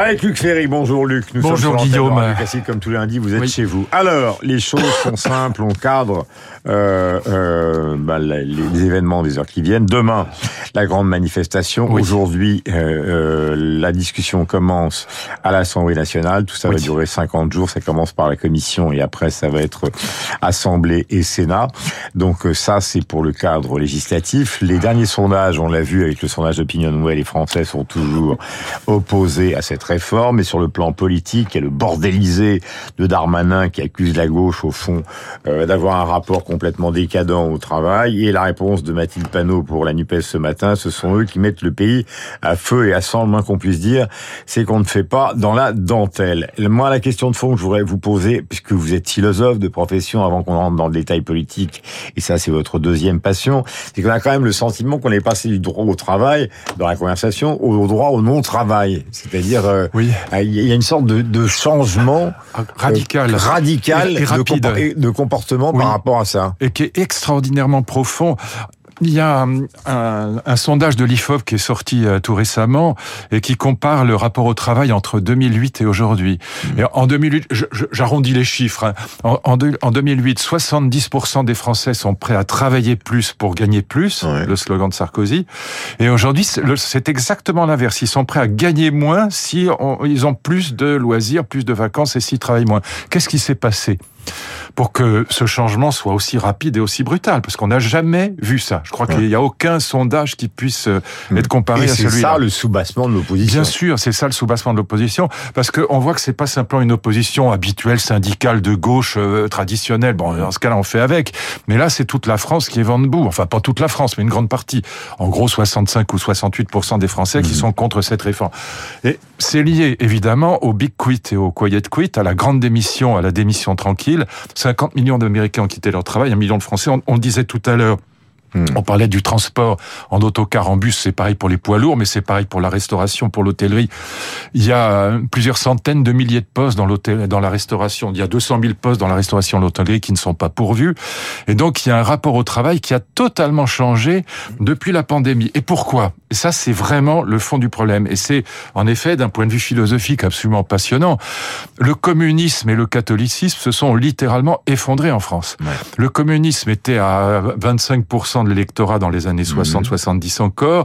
Avec Luc Ferry, bonjour Luc. Nous bonjour Guillaume. Classique, comme tous les lundis, vous êtes chez vous. Alors, les choses sont simples, on cadre euh, euh, bah, les, les, événements des heures qui viennent. Demain, la grande manifestation. Aujourd'hui, euh, la discussion commence à l'Assemblée nationale. Tout ça va durer 50 jours. Ça commence par la commission et après, ça va être Assemblée et Sénat. Donc ça, c'est pour le cadre législatif. Les derniers sondages, on l'a vu avec le sondage d'opinion nouvelle, les Français sont toujours opposés à cette réforme. Et sur le plan politique, il y a le bordélisé de Darmanin qui accuse la gauche, au fond, euh, d'avoir un rapport complètement décadent au travail. Et la réponse de Mathilde Panot pour la NUPES ce matin, ce sont eux qui mettent le pays à feu et à sang, le moins qu'on puisse dire, c'est qu'on ne fait pas dans la dentelle. Moi, la question de fond que je voudrais vous poser, puisque vous êtes philosophe de profession, avant qu'on rentre dans le détail politique, et ça c'est votre deuxième passion, c'est qu'on a quand même le sentiment qu'on est passé du droit au travail, dans la conversation, au droit au non-travail. C'est-à-dire, euh, oui. il y a une sorte de, de changement ah, radical, euh, radical et, rapide. De, de comportement par rapport à ça. Et qui est extraordinairement profond. Il y a un, un, sondage de l'IFOP qui est sorti euh, tout récemment et qui compare le rapport au travail entre 2008 et aujourd'hui. Mmh. Et en 2008, j'arrondis les chiffres. Hein. En, en, en, 2008, 70% des Français sont prêts à travailler plus pour gagner plus, ouais. le slogan de Sarkozy. Et aujourd'hui, c'est exactement l'inverse. Ils sont prêts à gagner moins si on, ils ont plus de loisirs, plus de vacances et s'ils travaillent moins. Qu'est-ce qui s'est passé? Pour que ce changement soit aussi rapide et aussi brutal, parce qu'on n'a jamais vu ça. Je crois qu'il n'y a aucun sondage qui puisse euh, être comparé et à celui-là. C'est ça le soubassement de l'opposition. Bien sûr, c'est ça le soubassement de l'opposition, parce qu'on voit que c'est pas simplement une opposition habituelle, syndicale, de gauche, euh, traditionnelle. Bon, dans ce cas-là, on fait avec. Mais là, c'est toute la France qui est vent debout. Enfin, pas toute la France, mais une grande partie. En gros, 65 ou 68 des Français qui mmh. sont contre cette réforme. Et c'est lié, évidemment, au big quit et au quiet quit, à la grande démission, à la démission tranquille. 50 millions d'Américains ont quitté leur travail, un million de Français. On, on le disait tout à l'heure. Hmm. On parlait du transport en autocar, en bus, c'est pareil pour les poids lourds, mais c'est pareil pour la restauration, pour l'hôtellerie. Il y a euh, plusieurs centaines de milliers de postes dans l'hôtel, dans la restauration. Il y a 200 000 postes dans la restauration et l'hôtellerie qui ne sont pas pourvus. Et donc, il y a un rapport au travail qui a totalement changé depuis la pandémie. Et pourquoi? Ça, c'est vraiment le fond du problème. Et c'est, en effet, d'un point de vue philosophique absolument passionnant. Le communisme et le catholicisme se sont littéralement effondrés en France. Ouais. Le communisme était à 25% de l'électorat dans les années 60-70 mmh. encore.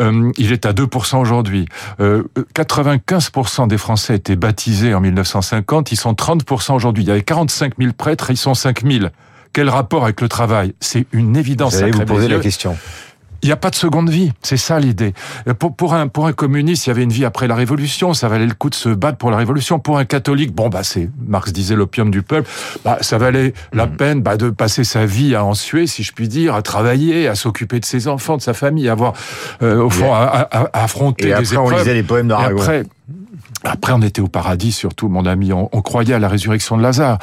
Euh, il est à 2% aujourd'hui. Euh, 95% des Français étaient baptisés en 1950. Ils sont 30% aujourd'hui. Il y avait 45 000 prêtres, ils sont 5 000. Quel rapport avec le travail? C'est une évidence. Vous allez vous poser la question. Il n'y a pas de seconde vie, c'est ça l'idée. Pour, pour, un, pour un communiste, il y avait une vie après la Révolution, ça valait le coup de se battre pour la Révolution. Pour un catholique, bon bah c'est, Marx disait l'opium du peuple, bah ça valait la mmh. peine bah, de passer sa vie à en suer, si je puis dire, à travailler, à s'occuper de ses enfants, de sa famille, à avoir euh, au fond à, à, à affronter Et après, des épreuves. on lisait les poèmes d'Aragon. Après, après, on était au paradis, surtout, mon ami. On, on croyait à la résurrection de Lazare.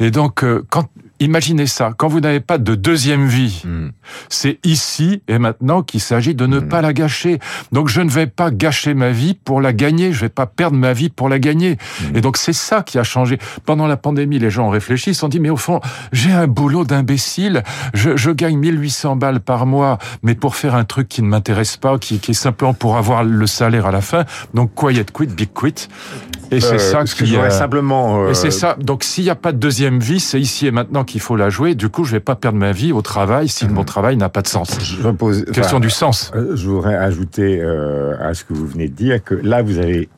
Et donc, euh, quand Imaginez ça, quand vous n'avez pas de deuxième vie, mm. c'est ici et maintenant qu'il s'agit de ne mm. pas la gâcher. Donc je ne vais pas gâcher ma vie pour la gagner, je vais pas perdre ma vie pour la gagner. Mm. Et donc c'est ça qui a changé. Pendant la pandémie, les gens ont réfléchi, ils se sont dit mais au fond, j'ai un boulot d'imbécile, je, je, gagne 1800 balles par mois, mais pour faire un truc qui ne m'intéresse pas, qui, qui, est simplement pour avoir le salaire à la fin. Donc quiet quit, big quit. Et c'est euh, ça ce simplement. Euh... Et c'est ça. Donc s'il n'y a pas de deuxième vie, c'est ici et maintenant qu'il faut la jouer. Du coup, je vais pas perdre ma vie au travail si mon travail n'a pas de sens. Je Question du sens. Euh, je voudrais ajouter euh, à ce que vous venez de dire que là, vous avez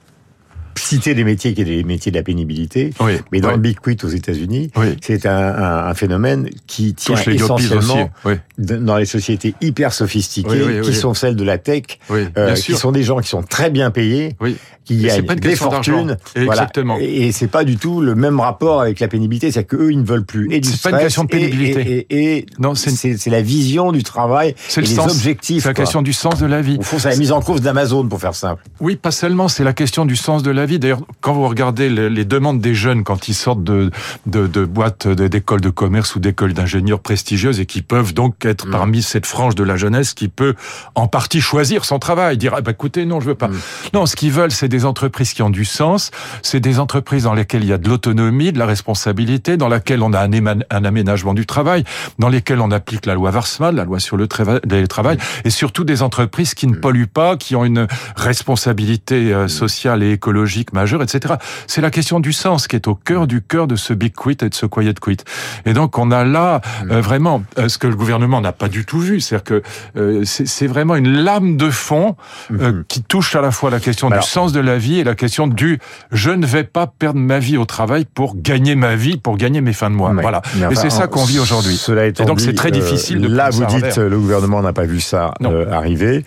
citer des métiers qui sont des métiers de la pénibilité, oui, mais dans oui. le Big Quit aux États-Unis, oui. c'est un, un, un, phénomène qui tient les essentiellement dans les sociétés hyper sophistiquées, qui sont celles de la tech, euh, qui sont des gens qui sont très bien payés, qui gagnent des fortunes, voilà. Et, et c'est pas du tout le même rapport avec la pénibilité, c'est que eux ils ne veulent plus et stress, pas une question de pénibilité. Et, non, c'est la vision du travail, c'est le les sens. objectifs. C'est la question du sens de la vie. Au fond, c'est la mise en cause d'Amazon pour faire simple. Oui, pas seulement, c'est la question du sens de la D'ailleurs, quand vous regardez les, demandes des jeunes quand ils sortent de, de, de boîtes d'écoles de commerce ou d'écoles d'ingénieurs prestigieuses et qui peuvent donc être mm. parmi cette frange de la jeunesse qui peut en partie choisir son travail, dire ah bah écoutez non je veux pas. Mm. Non, ce qu'ils veulent c'est des entreprises qui ont du sens, c'est des entreprises dans lesquelles il y a de l'autonomie, de la responsabilité, dans laquelle on a un, un, aménagement du travail, dans lesquelles on applique la loi Warsmann, la loi sur le travail, et surtout des entreprises qui ne mm. polluent pas, qui ont une responsabilité euh, sociale et écologique majeure, etc. C'est la question du sens qui est au cœur du cœur de ce big quit et de ce quiet quit. Et donc on a là euh, vraiment euh, ce que le gouvernement n'a pas du tout vu, c'est-à-dire que c'est vraiment une lame de fond mm-hmm. qui touche à la fois la question du sens de la vie et la question du je ne vais pas perdre ma vie au travail pour gagner ma vie, pour gagner mes fins de mois. Voilà. et c'est ça qu'on vit aujourd'hui. Cela et donc c'est très difficile de Là, vous dites le gouvernement n'a pas vu ça arriver.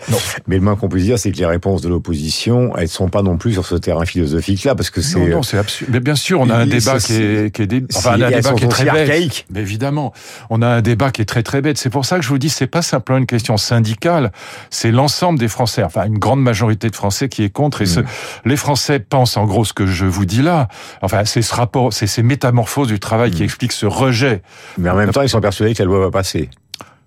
Mais le moins qu'on puisse dire, c'est que les réponses de l'opposition, elles sont pas non plus sur ce terrain philosophique-là, parce que c'est. Non, non, c'est absurde. Mais bien sûr, on a un débat qui est, qui est, enfin, un débat qui est très bête. Mais évidemment, on a un débat qui est très très bête. C'est pour ça que je vous dis, c'est pas simplement une question syndicale, c'est l'ensemble des Français, enfin une grande majorité de Français qui est contre. Et ce, mm. les Français pensent en gros ce que je vous dis là. Enfin, c'est ce rapport, c'est ces métamorphoses du travail qui mm. expliquent ce rejet. Mais en même temps, ils sont persuadés que la loi va passer.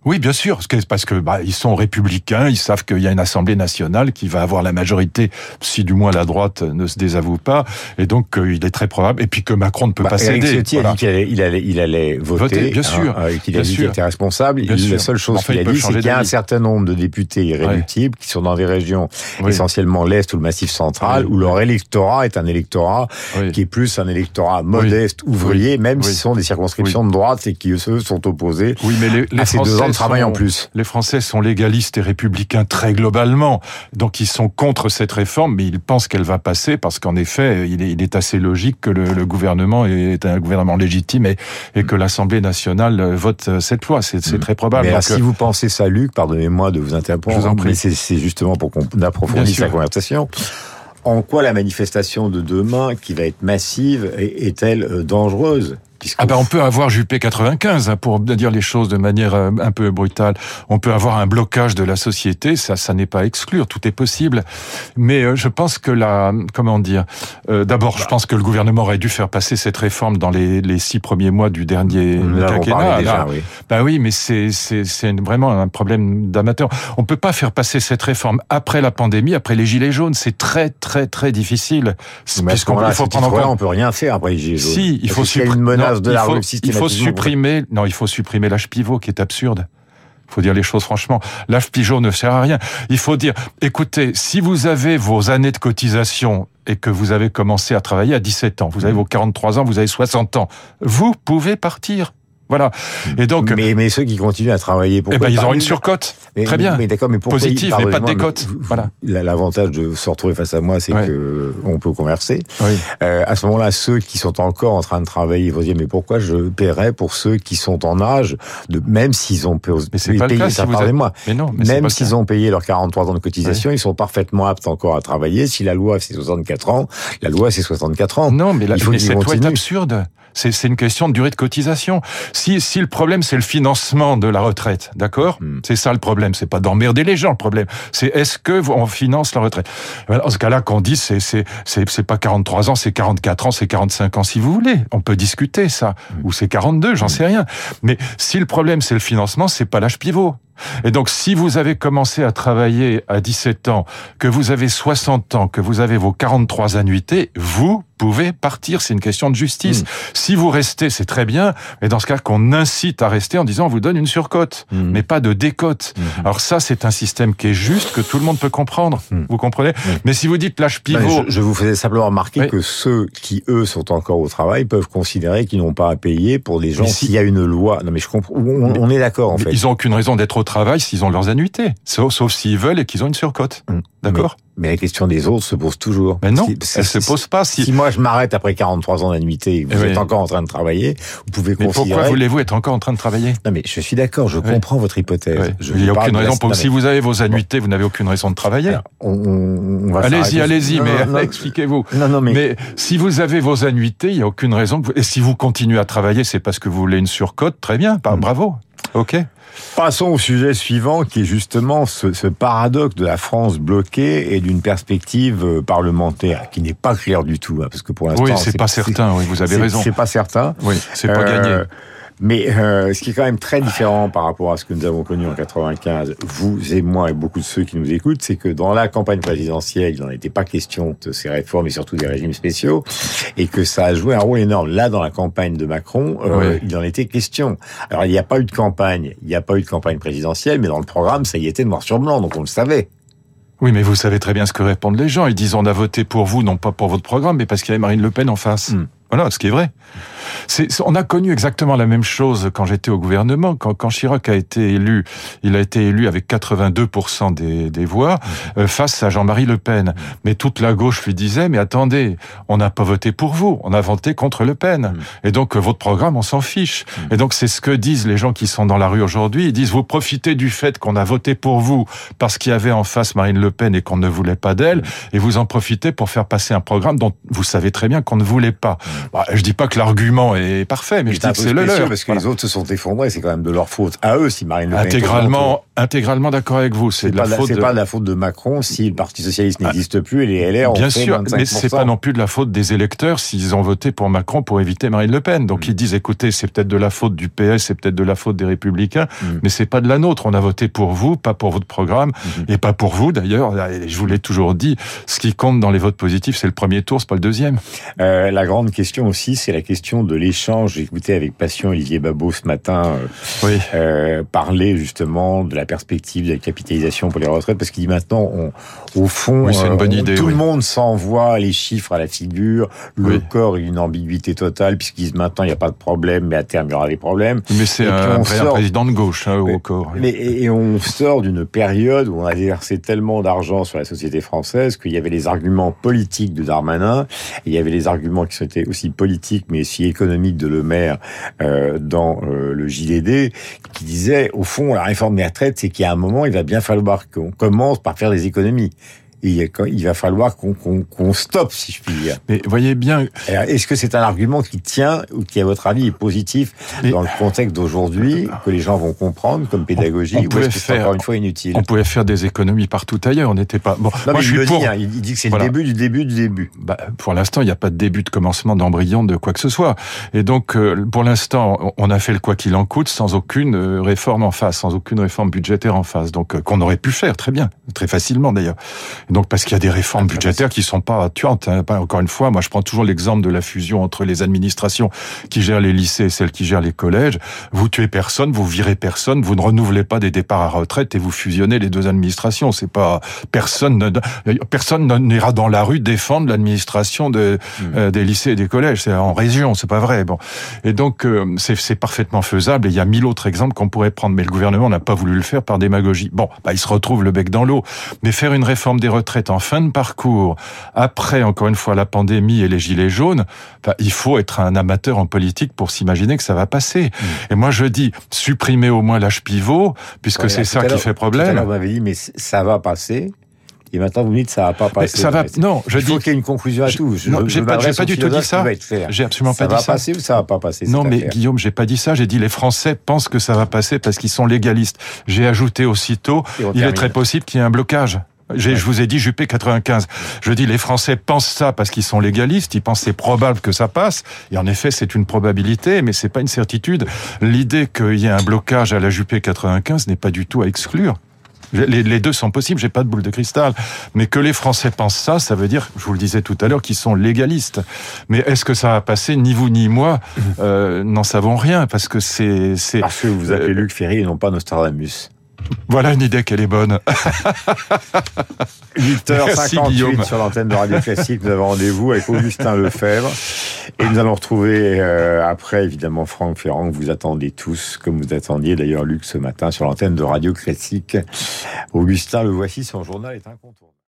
Oui, bien sûr, parce que bah, ils sont républicains, ils savent qu'il y a une Assemblée nationale qui va avoir la majorité, si du moins la droite ne se désavoue pas, et donc euh, il est très probable, et puis que Macron ne peut bah, pas céder. Eric a dit qu'il allait, il allait, il allait voter, bien sûr, hein, qu'il a dit qu'il était responsable. la seule chose qu'il a dit, c'est qu'il y a un certain nombre de députés irréductibles qui sont dans des régions essentiellement l'Est ou le Massif central, où leur électorat est un électorat qui est plus un électorat modeste, ouvrier, même si ce sont des circonscriptions de droite et qui, eux, sont opposés oui, mais les, les à ces deux ans travail en plus. Les Français sont légalistes et républicains très globalement, donc ils sont contre cette réforme, mais ils pensent qu'elle va passer parce qu'en effet, il est, il est, assez logique que le, gouvernement est un gouvernement légitime et, et que l'Assemblée nationale vote cette loi. C'est mm. très probable. Mais si vous pensez ça, Luc, pardonnez-moi de vous interrompre, mais c'est justement pour qu'on approfondisse la conversation en quoi la manifestation de demain, qui va être massive, est-elle euh, dangereuse? Ah ben on peut avoir Juppé 95 hein, pour dire les choses de manière euh, un peu brutale. On peut avoir un blocage de la société, ça ça n'est pas exclure, tout est possible. Mais euh, je pense que la comment dire euh, d'abord je pense que le gouvernement aurait dû faire passer cette réforme dans les, les six premiers mois du dernier quinquennat. Déjà, oui. Ben oui, mais c'est c'est c'est vraiment un problème d'amateur. On peut pas faire passer cette réforme après la pandémie, après les gilets jaunes, c'est très très très difficile. Puisqu'on faut prendre en on peut rien faire après les gilets jaunes. Si, il faut supprimer menace il faut, supprimer, non, il faut supprimer l'âge pivot qui est absurde. Il faut dire les choses franchement. L'âge pivot ne sert à rien. Il faut dire, écoutez, si vous avez vos années de cotisation et que vous avez commencé à travailler à 17 ans, vous avez vos 43 ans, vous avez 60 ans, vous pouvez partir. Voilà. Et donc. Mais, mais ceux qui continuent à travailler, pour. Eh ben, ils auront une surcote. Très bien. Mais d'accord, mais pourquoi Positif, mais pas de décote. Voilà. L'avantage de se retrouver face à moi, c'est que on peut converser. Oui. Euh, à ce moment-là, ceux qui sont encore en train de travailler vont dire, mais pourquoi je paierais pour ceux qui sont en âge de, même s'ils ont payé, mais c'est pas le cas, ça, si moi. Mais non, mais même s'ils ont payé leurs 43 ans de cotisation, ils sont parfaitement aptes encore à travailler. Si la loi c'est 64 ans, la loi c'est 64 ans. Non, mais, la, Il faut mais cette loi est absurde. C'est une question de durée de cotisation. Si, si le problème c'est le financement de la retraite, d'accord hmm. C'est ça le problème. C'est pas d'emmerder les gens. Le problème, c'est est-ce que on finance la retraite Dans ce cas-là, qu'on dit c'est c'est c'est pas 43 ans, c'est 44 ans, c'est 45 ans si vous voulez. On peut discuter ça. Hmm. Ou c'est 42, j'en hmm. sais rien. Mais si le problème c'est le financement, c'est pas l'âge pivot. Et donc, si vous avez commencé à travailler à 17 ans, que vous avez 60 ans, que vous avez vos 43 annuités, vous pouvez partir. C'est une question de justice. Mm. Si vous restez, c'est très bien. Mais dans ce cas, qu'on incite à rester en disant on vous donne une surcote, mm. mais pas de décote. Mm. Alors ça, c'est un système qui est juste, que tout le monde peut comprendre. Vous comprenez Mais si vous dites l'âge pivot... Je, vous faisais simplement remarquer que ceux qui, eux, sont encore au travail peuvent considérer qu'ils n'ont pas à payer pour des gens s'il y a une loi. Non mais je comprends. On, est d'accord, en fait. Ils n'ont aucune raison d'être au travail s'ils ont leurs annuités. Sauf, sauf s'ils veulent et qu'ils ont une surcote. D'accord mais la question des autres se pose toujours. Mais non, elle se pose pas. Si, moi je m'arrête après 43 ans d'annuité, vous eh êtes encore en train de travailler, vous pouvez mais pourquoi voulez-vous être encore en train de travailler? Non mais je suis d'accord, je comprends votre hypothèse. Il n'y a aucune raison pour... Si vous avez vos annuités, vous n'avez aucune raison de travailler. allez-y, allez-y, mais expliquez-vous. Non, non, mais... mais... si vous avez vos annuités, il n'y a aucune raison. Et si vous continuez à travailler, c'est parce que vous voulez une surcote, très bien, mm. bravo. Ok. Passons au sujet suivant, qui est justement ce, ce paradoxe de la France bloquée et d'une perspective euh, parlementaire qui n'est pas claire du tout, hein, parce que pour l'instant, oui, c'est pas certain. Oui, vous avez raison. C'est pas certain. Oui, c'est pas euh, gagné. Mais euh, ce qui est quand même très différent par rapport à ce que nous avons connu en 95, vous et moi et beaucoup de ceux qui nous écoutent, c'est que dans la campagne présidentielle, il n'en était pas question de ces réformes et surtout des régimes spéciaux, et que ça a joué un rôle énorme. Là, dans la campagne de Macron, euh, il en était question. Alors, il n'y a pas eu de campagne, il n'y a pas eu de campagne présidentielle, mais dans le programme, ça y était noir sur blanc, donc on le savait. Oui, mais vous savez très bien ce que répondent les gens. Ils disent on a voté pour vous, non pas pour votre programme, mais parce qu'il y avait Marine Le Pen en face. Hmm. Voilà, ce qui est vrai. On a connu exactement la même chose quand j'étais au gouvernement. Quand, quand, Chirac a été élu, il a été élu avec 82% des, des voix euh, face à Jean-Marie Le Pen. Mais toute la gauche lui disait, mais attendez, on n'a pas voté pour vous, on a voté contre Le Pen. Mmh. Et donc, euh, votre programme, on s'en fiche. Et donc, c'est ce que disent les gens qui sont dans la rue aujourd'hui. Ils disent, vous profitez du fait qu'on a voté pour vous parce qu'il y avait en face Marine Le Pen et qu'on ne voulait pas d'elle, et vous en profitez pour faire passer un programme dont vous savez très bien qu'on ne voulait pas. Bah, je dis pas que l'argument est parfait, mais, je dis que c'est le leur. Parce que les autres se sont effondrés, c'est quand même de leur faute à eux si Marine Le Pen intégralement, intégralement d'accord avec vous. C'est la faute. Pas de la faute de Macron si le Parti socialiste ah. n'existe plus et les LR ont Bien fait sûr, mais c'est pas non plus de la faute des électeurs s'ils ont voté pour Macron pour éviter Marine Le Pen. Donc mm. ils disent écoutez, c'est peut-être de la faute du PS, c'est peut-être de la faute des Républicains, mm. mais c'est pas de la nôtre. On a voté pour vous, pas pour votre programme mm-hmm. et pas pour vous d'ailleurs. Je vous l'ai toujours dit. Ce qui compte dans les votes positifs, c'est le premier tour, c'est pas le deuxième. Euh, la grande question aussi, c'est la question de l'échange. J'ai écouté avec passion Olivier Babot ce matin euh, oui. euh, parler justement de la perspective de la capitalisation pour les retraites, parce qu'il dit maintenant, on, au fond, oui, une bonne euh, idée, tout le monde s'envoie les chiffres à la figure, le corps une ambiguïté totale, puisqu'ils disent maintenant il n'y a pas de problème, mais à terme il y aura des problèmes. Mais c'est un, sort... président de gauche hein, au corps. Mais, et on sort d'une période où on a versé tellement d'argent sur la société française qu'il y avait les arguments politiques de Darmanin, et il y avait les arguments qui étaient aussi politiques mais aussi économiques de Le Maire euh, dans euh, le JDD, qui disait, au fond, la réforme des retraites, c'est qu'il y a un moment, il va bien falloir qu'on commence par faire des économies il va falloir qu'on stoppe, si je puis dire. Mais voyez bien. Est-ce que c'est un argument qui tient ou qui, à votre avis, est positif dans le contexte d'aujourd'hui, que les gens vont comprendre comme pédagogie, on, ou est-ce que c'est encore une fois inutile On pouvait faire des économies partout ailleurs. On n'était pas. Bon, moi, je suis pour... dit, hein, il dit que c'est le début du début du début. Bah, pour l'instant, il n'y a pas de début de commencement d'embryon de quoi que ce soit. Et donc, euh, pour l'instant, on a fait le quoi qu'il en coûte sans aucune euh, réforme en face, sans aucune réforme budgétaire en face. Donc, euh, qu'on aurait pu faire très bien, très facilement d'ailleurs. Donc parce qu'il y a des réformes budgétaires qui sont pas tuantes. Hein. Encore une fois, moi je prends toujours l'exemple de la fusion entre les administrations qui gèrent les lycées et celles qui gèrent les collèges. Vous tuez personne, vous virez personne, vous ne renouvelez pas des départs à retraite et vous fusionnez les deux administrations. C'est pas personne personne n'ira dans la rue défendre l'administration de, hmm. euh, des lycées et des collèges. C'est en région, c'est pas vrai. Bon, et donc euh, c'est parfaitement faisable. Et il y a mille autres exemples qu'on pourrait prendre, mais le gouvernement n'a pas voulu le faire par démagogie. Bon, bah, il se retrouve le bec dans l'eau. Mais faire une réforme des retraites en fin de parcours, après encore une fois la pandémie et les gilets jaunes, il faut être un amateur en politique pour s'imaginer que ça va passer. Mm. Et moi je dis supprimer au moins l'âge pivot, puisque c'est ça qui fait problème. Tout vous m'avez dit mais ça va passer. Et maintenant, vous me dites ça va pas passer. ça va. Non, je Il faut qu'il y ait une conclusion à tout. Je, non, j'ai pas, pas du tout dit ça. J'ai absolument pas dit ça. Ça va passer ou ça va pas passer Non, mais Guillaume, j'ai pas dit ça. J'ai dit les Français pensent que ça va passer parce qu'ils sont légalistes. J'ai ajouté aussitôt, il est très possible qu'il y ait un blocage. Je vous ai dit Juppé 95. Je dis les Français pensent ça parce qu'ils sont légalistes, ils pensent c'est probable que ça passe. Et en effet, c'est une probabilité, mais c'est pas une certitude. L'idée qu'il y ait un blocage à la Juppé 95 n'est pas du tout à exclure. Les, deux sont possibles, j'ai pas de boule de cristal. Mais que les Français pensent ça, ça veut dire, je vous le disais tout à l'heure, qu'ils sont légalistes. Mais est-ce que ça va passer Ni vous ni moi euh, n'en savons rien, parce que c'est... Parce que vous appelez euh, Luc Ferry et non pas Nostradamus. Voilà une idée qu'elle est bonne. 8h58 sur l'antenne de Radio Classique. Nous avons rendez-vous avec Augustin Lefebvre. Et nous allons retrouver euh, après, évidemment, Franck Ferrand, que vous attendez tous, comme vous attendiez d'ailleurs Luc ce matin sur l'antenne de Radio Classique. Augustin, le voici, son journal est incontournable.